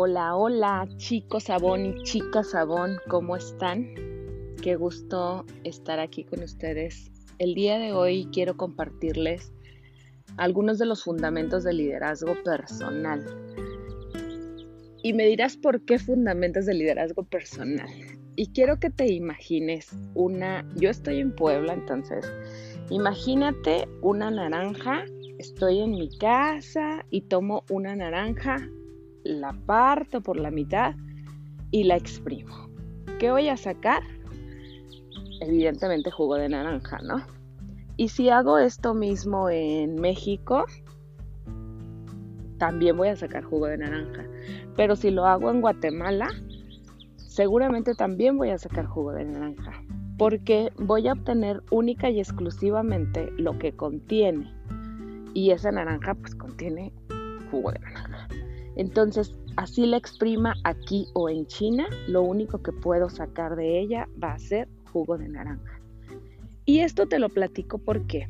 Hola, hola, chicos Sabón y chicas Sabón, ¿cómo están? Qué gusto estar aquí con ustedes. El día de hoy quiero compartirles algunos de los fundamentos del liderazgo personal. Y me dirás por qué fundamentos del liderazgo personal. Y quiero que te imagines una, yo estoy en Puebla, entonces, imagínate una naranja, estoy en mi casa y tomo una naranja, la parto por la mitad y la exprimo. ¿Qué voy a sacar? Evidentemente jugo de naranja, ¿no? Y si hago esto mismo en México, también voy a sacar jugo de naranja. Pero si lo hago en Guatemala, seguramente también voy a sacar jugo de naranja. Porque voy a obtener única y exclusivamente lo que contiene. Y esa naranja pues contiene jugo de naranja. Entonces, así la exprima aquí o en China, lo único que puedo sacar de ella va a ser jugo de naranja. Y esto te lo platico porque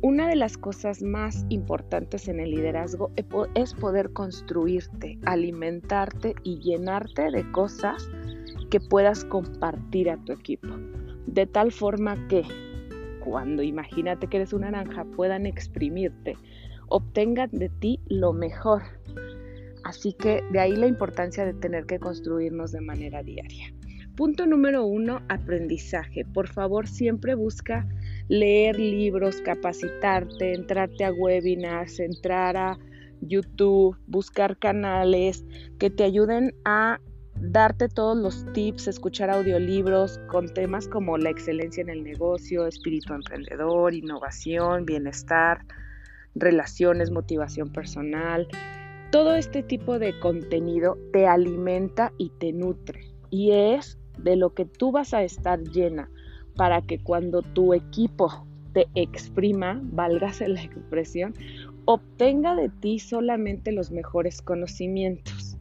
una de las cosas más importantes en el liderazgo es poder construirte, alimentarte y llenarte de cosas que puedas compartir a tu equipo. De tal forma que cuando imagínate que eres una naranja puedan exprimirte, obtengan de ti lo mejor Así que de ahí la importancia de tener que construirnos de manera diaria. Punto número uno, aprendizaje. Por favor, siempre busca leer libros, capacitarte, entrarte a webinars, entrar a YouTube, buscar canales que te ayuden a darte todos los tips, escuchar audiolibros con temas como la excelencia en el negocio, espíritu emprendedor, innovación, bienestar, relaciones, motivación personal, todo este tipo de contenido te alimenta y te nutre y es de lo que tú vas a estar llena para que cuando tu equipo te exprima, válgase la expresión, obtenga de ti solamente los mejores conocimientos.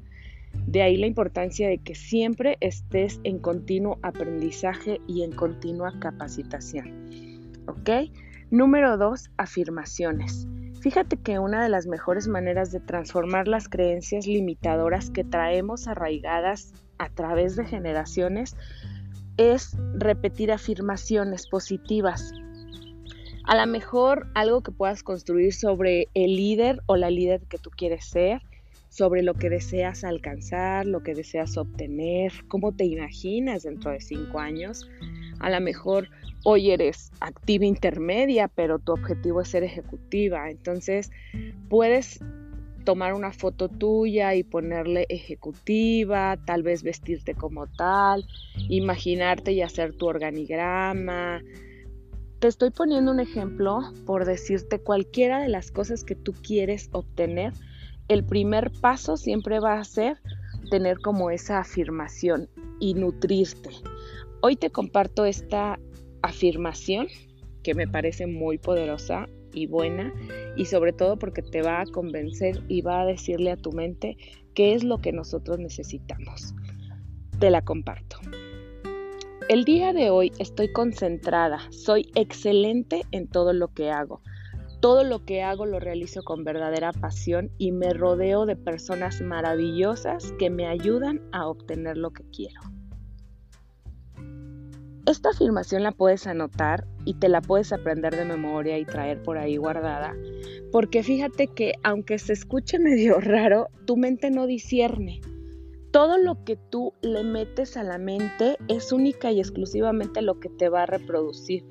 De ahí la importancia de que siempre estés en continuo aprendizaje y en continua capacitación. ¿Ok? Número dos, afirmaciones. Fíjate que una de las mejores maneras de transformar las creencias limitadoras que traemos arraigadas a través de generaciones es repetir afirmaciones positivas. A lo mejor algo que puedas construir sobre el líder o la líder que tú quieres ser, sobre lo que deseas alcanzar, lo que deseas obtener, cómo te imaginas dentro de cinco años. A lo mejor hoy eres activa intermedia, pero tu objetivo es ser ejecutiva. Entonces, puedes tomar una foto tuya y ponerle ejecutiva, tal vez vestirte como tal, imaginarte y hacer tu organigrama. Te estoy poniendo un ejemplo por decirte cualquiera de las cosas que tú quieres obtener. El primer paso siempre va a ser tener como esa afirmación y nutrirte. Hoy te comparto esta afirmación que me parece muy poderosa y buena y sobre todo porque te va a convencer y va a decirle a tu mente qué es lo que nosotros necesitamos. Te la comparto. El día de hoy estoy concentrada, soy excelente en todo lo que hago. Todo lo que hago lo realizo con verdadera pasión y me rodeo de personas maravillosas que me ayudan a obtener lo que quiero. Esta afirmación la puedes anotar y te la puedes aprender de memoria y traer por ahí guardada, porque fíjate que aunque se escuche medio raro, tu mente no discierne. Todo lo que tú le metes a la mente es única y exclusivamente lo que te va a reproducir.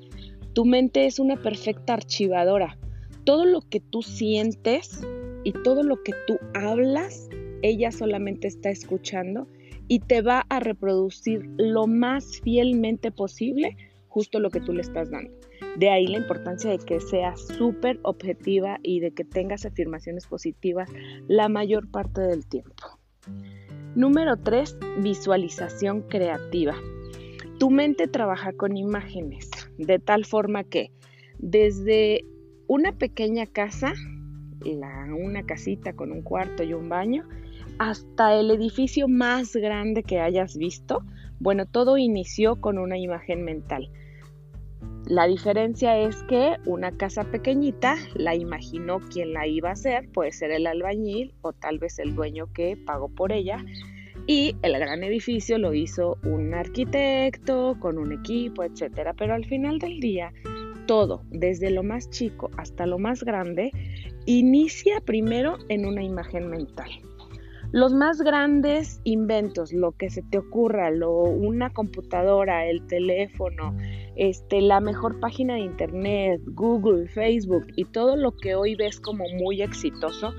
Tu mente es una perfecta archivadora. Todo lo que tú sientes y todo lo que tú hablas, ella solamente está escuchando y te va a reproducir lo más fielmente posible justo lo que tú le estás dando. De ahí la importancia de que seas súper objetiva y de que tengas afirmaciones positivas la mayor parte del tiempo. Número 3, visualización creativa. Tu mente trabaja con imágenes, de tal forma que desde una pequeña casa, una casita con un cuarto y un baño, hasta el edificio más grande que hayas visto, bueno, todo inició con una imagen mental. La diferencia es que una casa pequeñita la imaginó quien la iba a hacer, puede ser el albañil o tal vez el dueño que pagó por ella. Y el gran edificio lo hizo un arquitecto con un equipo, etcétera. Pero al final del día, todo, desde lo más chico hasta lo más grande, inicia primero en una imagen mental. Los más grandes inventos, lo que se te ocurra, lo, una computadora, el teléfono, este, la mejor página de internet, Google, Facebook y todo lo que hoy ves como muy exitoso,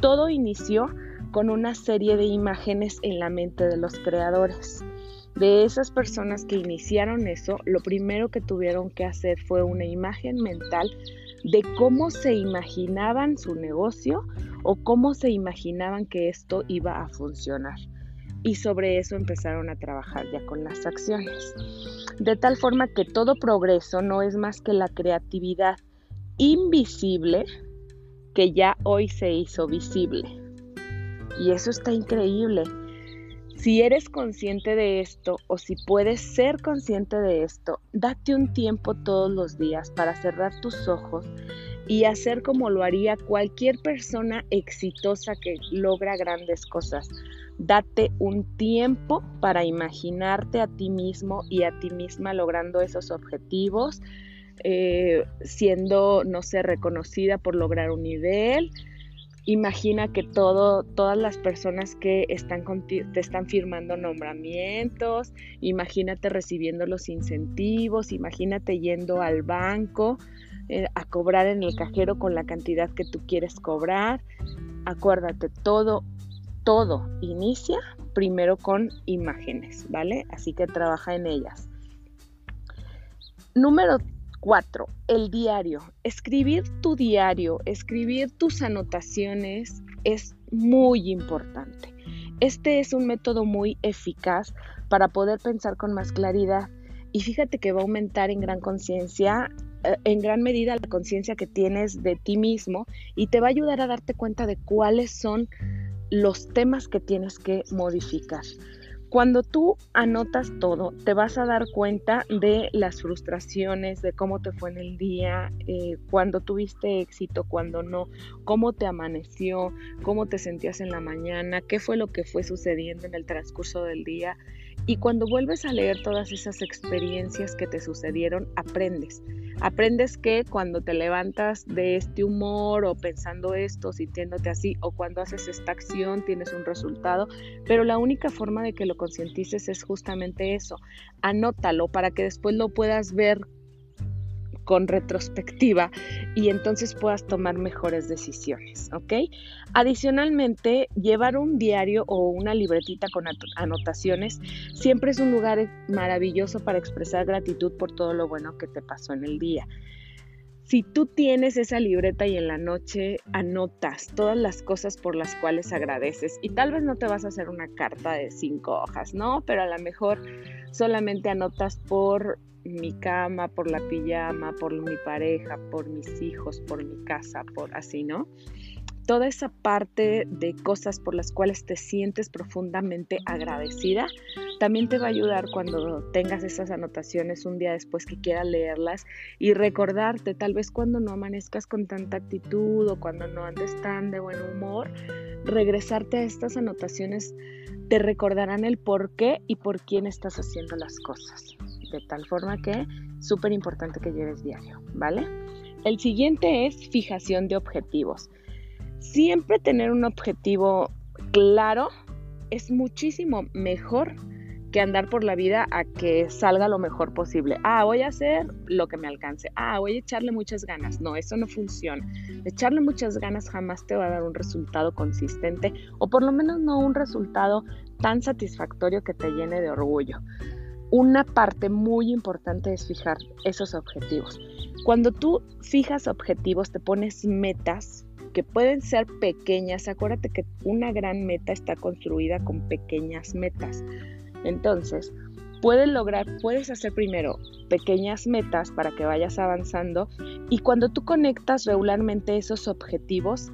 todo inició con una serie de imágenes en la mente de los creadores. De esas personas que iniciaron eso, lo primero que tuvieron que hacer fue una imagen mental de cómo se imaginaban su negocio o cómo se imaginaban que esto iba a funcionar. Y sobre eso empezaron a trabajar ya con las acciones. De tal forma que todo progreso no es más que la creatividad invisible que ya hoy se hizo visible. Y eso está increíble. Si eres consciente de esto o si puedes ser consciente de esto, date un tiempo todos los días para cerrar tus ojos y hacer como lo haría cualquier persona exitosa que logra grandes cosas. Date un tiempo para imaginarte a ti mismo y a ti misma logrando esos objetivos, eh, siendo, no sé, reconocida por lograr un nivel. Imagina que todo, todas las personas que están te están firmando nombramientos, imagínate recibiendo los incentivos, imagínate yendo al banco, eh, a cobrar en el cajero con la cantidad que tú quieres cobrar. Acuérdate, todo, todo inicia primero con imágenes, ¿vale? Así que trabaja en ellas. Número 4. El diario. Escribir tu diario, escribir tus anotaciones es muy importante. Este es un método muy eficaz para poder pensar con más claridad y fíjate que va a aumentar en gran conciencia en gran medida la conciencia que tienes de ti mismo y te va a ayudar a darte cuenta de cuáles son los temas que tienes que modificar. Cuando tú anotas todo, te vas a dar cuenta de las frustraciones, de cómo te fue en el día, eh, cuando tuviste éxito, cuando no, cómo te amaneció, cómo te sentías en la mañana, qué fue lo que fue sucediendo en el transcurso del día. Y cuando vuelves a leer todas esas experiencias que te sucedieron, aprendes. Aprendes que cuando te levantas de este humor o pensando esto, sintiéndote así, o cuando haces esta acción tienes un resultado, pero la única forma de que lo concientices es justamente eso. Anótalo para que después lo puedas ver con retrospectiva y entonces puedas tomar mejores decisiones, ¿ok? Adicionalmente, llevar un diario o una libretita con anotaciones siempre es un lugar maravilloso para expresar gratitud por todo lo bueno que te pasó en el día. Si tú tienes esa libreta y en la noche anotas todas las cosas por las cuales agradeces, y tal vez no te vas a hacer una carta de cinco hojas, ¿no? Pero a lo mejor solamente anotas por mi cama, por la pijama, por mi pareja, por mis hijos, por mi casa, por así, ¿no? Toda esa parte de cosas por las cuales te sientes profundamente agradecida, también te va a ayudar cuando tengas esas anotaciones un día después que quieras leerlas y recordarte, tal vez cuando no amanezcas con tanta actitud o cuando no andes tan de buen humor, regresarte a estas anotaciones te recordarán el por qué y por quién estás haciendo las cosas de tal forma que súper importante que lleves diario, ¿vale? El siguiente es fijación de objetivos. Siempre tener un objetivo claro es muchísimo mejor que andar por la vida a que salga lo mejor posible. Ah, voy a hacer lo que me alcance. Ah, voy a echarle muchas ganas. No, eso no funciona. Echarle muchas ganas jamás te va a dar un resultado consistente o por lo menos no un resultado tan satisfactorio que te llene de orgullo una parte muy importante es fijar esos objetivos. Cuando tú fijas objetivos, te pones metas que pueden ser pequeñas. Acuérdate que una gran meta está construida con pequeñas metas. Entonces, puedes lograr, puedes hacer primero pequeñas metas para que vayas avanzando y cuando tú conectas regularmente esos objetivos,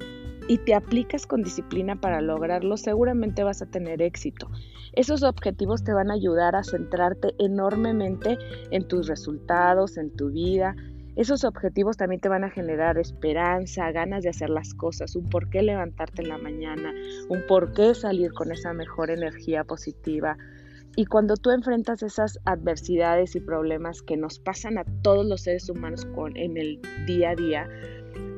y te aplicas con disciplina para lograrlo, seguramente vas a tener éxito. Esos objetivos te van a ayudar a centrarte enormemente en tus resultados, en tu vida. Esos objetivos también te van a generar esperanza, ganas de hacer las cosas, un por qué levantarte en la mañana, un por qué salir con esa mejor energía positiva. Y cuando tú enfrentas esas adversidades y problemas que nos pasan a todos los seres humanos con, en el día a día,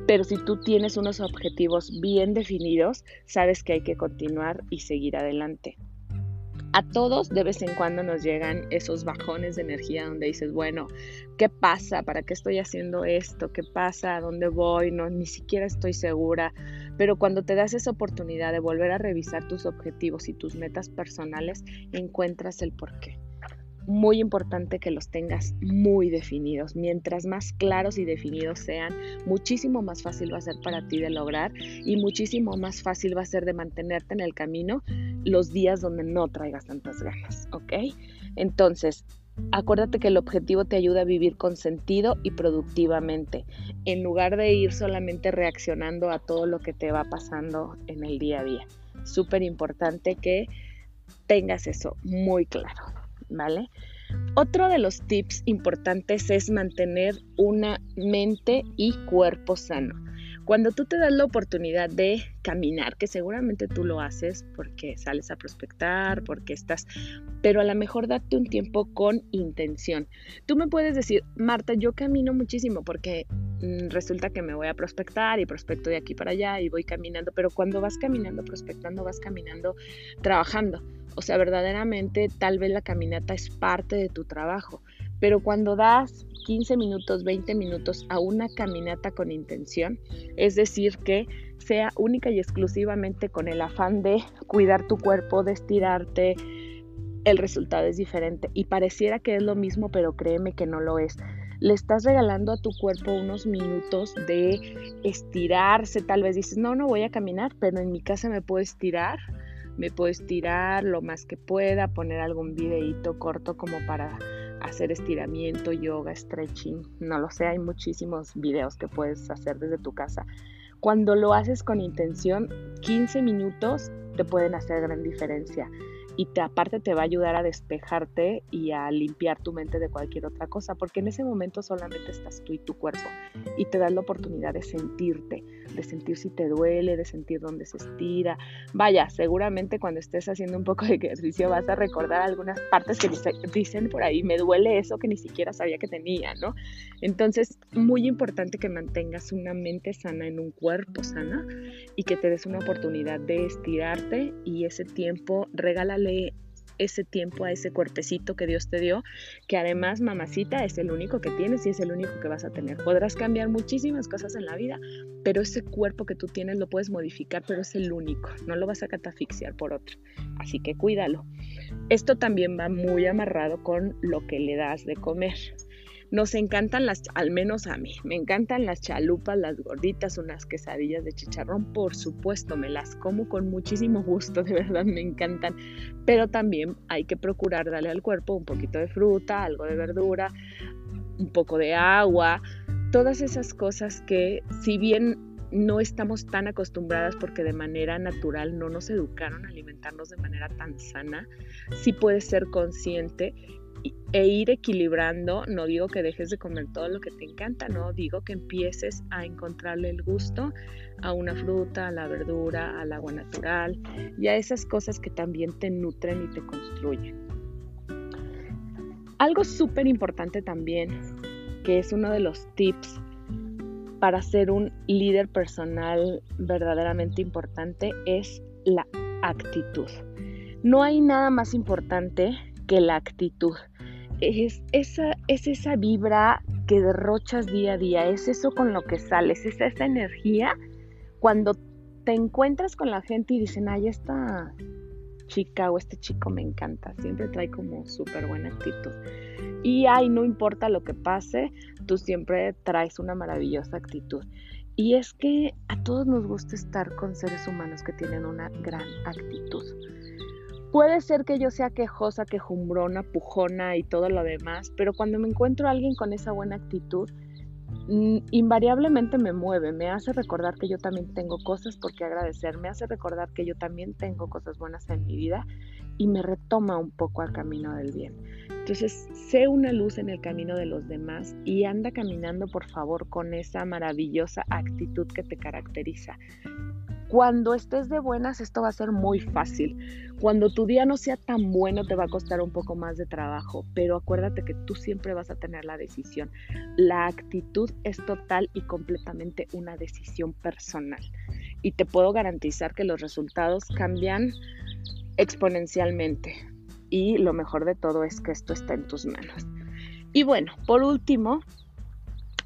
pero si tú tienes unos objetivos bien definidos, sabes que hay que continuar y seguir adelante. A todos de vez en cuando nos llegan esos bajones de energía donde dices, bueno, ¿qué pasa? ¿Para qué estoy haciendo esto? ¿Qué pasa? ¿A dónde voy? No, ni siquiera estoy segura. Pero cuando te das esa oportunidad de volver a revisar tus objetivos y tus metas personales, encuentras el porqué muy importante que los tengas muy definidos. Mientras más claros y definidos sean, muchísimo más fácil va a ser para ti de lograr y muchísimo más fácil va a ser de mantenerte en el camino los días donde no traigas tantas ganas, ¿ok? Entonces, acuérdate que el objetivo te ayuda a vivir con sentido y productivamente, en lugar de ir solamente reaccionando a todo lo que te va pasando en el día a día. Súper importante que tengas eso muy claro. ¿Vale? Otro de los tips importantes es mantener una mente y cuerpo sano. Cuando tú te das la oportunidad de caminar, que seguramente tú lo haces porque sales a prospectar, porque estás, pero a lo mejor date un tiempo con intención. Tú me puedes decir, Marta, yo camino muchísimo porque mm, resulta que me voy a prospectar y prospecto de aquí para allá y voy caminando, pero cuando vas caminando, prospectando, vas caminando, trabajando. O sea, verdaderamente tal vez la caminata es parte de tu trabajo, pero cuando das 15 minutos, 20 minutos a una caminata con intención, es decir, que sea única y exclusivamente con el afán de cuidar tu cuerpo, de estirarte, el resultado es diferente y pareciera que es lo mismo, pero créeme que no lo es. Le estás regalando a tu cuerpo unos minutos de estirarse, tal vez dices, no, no voy a caminar, pero en mi casa me puedo estirar me puedo estirar lo más que pueda, poner algún videíto corto como para hacer estiramiento, yoga, stretching, no lo sé, hay muchísimos videos que puedes hacer desde tu casa. Cuando lo haces con intención, 15 minutos te pueden hacer gran diferencia y te, aparte te va a ayudar a despejarte y a limpiar tu mente de cualquier otra cosa, porque en ese momento solamente estás tú y tu cuerpo y te das la oportunidad de sentirte, de sentir si te duele, de sentir dónde se estira. Vaya, seguramente cuando estés haciendo un poco de ejercicio vas a recordar algunas partes que dicen por ahí, me duele eso que ni siquiera sabía que tenía, ¿no? Entonces, muy importante que mantengas una mente sana en un cuerpo sana y que te des una oportunidad de estirarte y ese tiempo regálale ese tiempo a ese cuerpecito que Dios te dio, que además, mamacita, es el único que tienes y es el único que vas a tener. Podrás cambiar muchísimas cosas en la vida, pero ese cuerpo que tú tienes lo puedes modificar, pero es el único, no lo vas a catafixiar por otro. Así que cuídalo. Esto también va muy amarrado con lo que le das de comer. Nos encantan las, al menos a mí, me encantan las chalupas, las gorditas, unas quesadillas de chicharrón, por supuesto, me las como con muchísimo gusto, de verdad me encantan, pero también hay que procurar darle al cuerpo un poquito de fruta, algo de verdura, un poco de agua, todas esas cosas que si bien no estamos tan acostumbradas porque de manera natural no nos educaron a alimentarnos de manera tan sana, sí puedes ser consciente e ir equilibrando, no digo que dejes de comer todo lo que te encanta, no digo que empieces a encontrarle el gusto a una fruta, a la verdura, al agua natural y a esas cosas que también te nutren y te construyen. Algo súper importante también, que es uno de los tips para ser un líder personal verdaderamente importante, es la actitud. No hay nada más importante que la actitud. Es esa, es esa vibra que derrochas día a día, es eso con lo que sales, es esa energía cuando te encuentras con la gente y dicen, ay, esta chica o este chico me encanta, siempre trae como súper buena actitud. Y ay, no importa lo que pase, tú siempre traes una maravillosa actitud. Y es que a todos nos gusta estar con seres humanos que tienen una gran actitud. Puede ser que yo sea quejosa, quejumbrona, pujona y todo lo demás, pero cuando me encuentro a alguien con esa buena actitud, mm, invariablemente me mueve, me hace recordar que yo también tengo cosas por qué agradecer, me hace recordar que yo también tengo cosas buenas en mi vida y me retoma un poco al camino del bien. Entonces, sé una luz en el camino de los demás y anda caminando, por favor, con esa maravillosa actitud que te caracteriza. Cuando estés de buenas, esto va a ser muy fácil. Cuando tu día no sea tan bueno, te va a costar un poco más de trabajo, pero acuérdate que tú siempre vas a tener la decisión. La actitud es total y completamente una decisión personal. Y te puedo garantizar que los resultados cambian exponencialmente. Y lo mejor de todo es que esto está en tus manos. Y bueno, por último,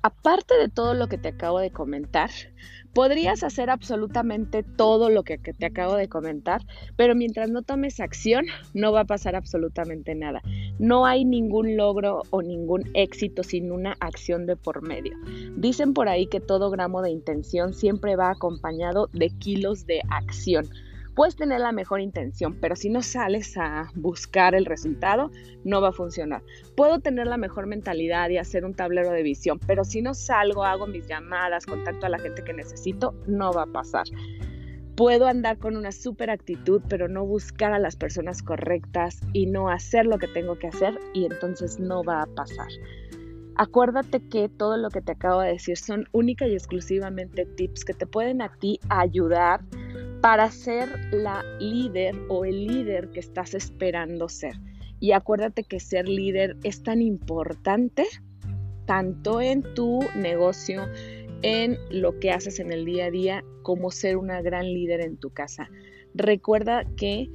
aparte de todo lo que te acabo de comentar, podrías hacer absolutamente todo lo que, te acabo de comentar, pero mientras no tomes acción, no va a pasar absolutamente nada. No hay ningún logro o ningún éxito sin una acción de por medio. Dicen por ahí que todo gramo de intención siempre va acompañado de kilos de acción. Puedes tener la mejor intención, pero si no sales a buscar el resultado, no va a funcionar. Puedo tener la mejor mentalidad y hacer un tablero de visión, pero si no salgo, hago mis llamadas, contacto a la gente que necesito, no va a pasar. Puedo andar con una super actitud, pero no buscar a las personas correctas y no hacer lo que tengo que hacer y entonces no va a pasar. Acuérdate que todo lo que te acabo de decir son única y exclusivamente tips que te pueden a ti ayudar para ser la líder o el líder que estás esperando ser. Y acuérdate que ser líder es tan importante tanto en tu negocio, en lo que haces en el día a día, como ser una gran líder en tu casa. Recuerda que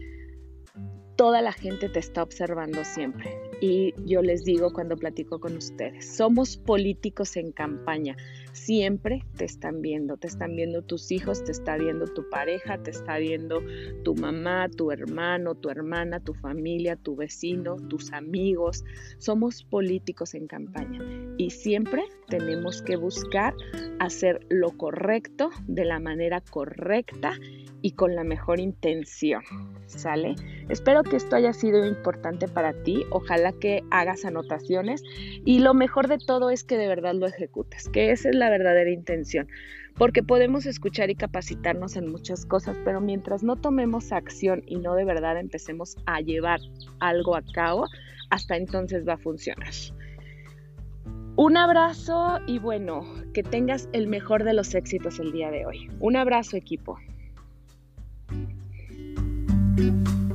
toda la gente te está observando siempre. Y yo les digo cuando platico con ustedes, somos políticos en campaña siempre te están viendo, te están viendo tus hijos, te está viendo tu pareja, te está viendo tu mamá, tu hermano, tu hermana, tu familia, tu vecino, tus amigos. Somos políticos en campaña y siempre tenemos que buscar hacer lo correcto de la manera correcta y con la mejor intención. ¿Sale? Espero que esto haya sido importante para ti. Ojalá que hagas anotaciones y lo mejor de todo es que de verdad lo ejecutes, que esa es la verdadera intención. Porque podemos escuchar y capacitarnos en muchas cosas, pero mientras no tomemos acción y no de verdad empecemos a llevar algo a cabo, hasta entonces va a funcionar. Un abrazo y bueno, que tengas el mejor de los éxitos el día de hoy. Un abrazo equipo. Thank you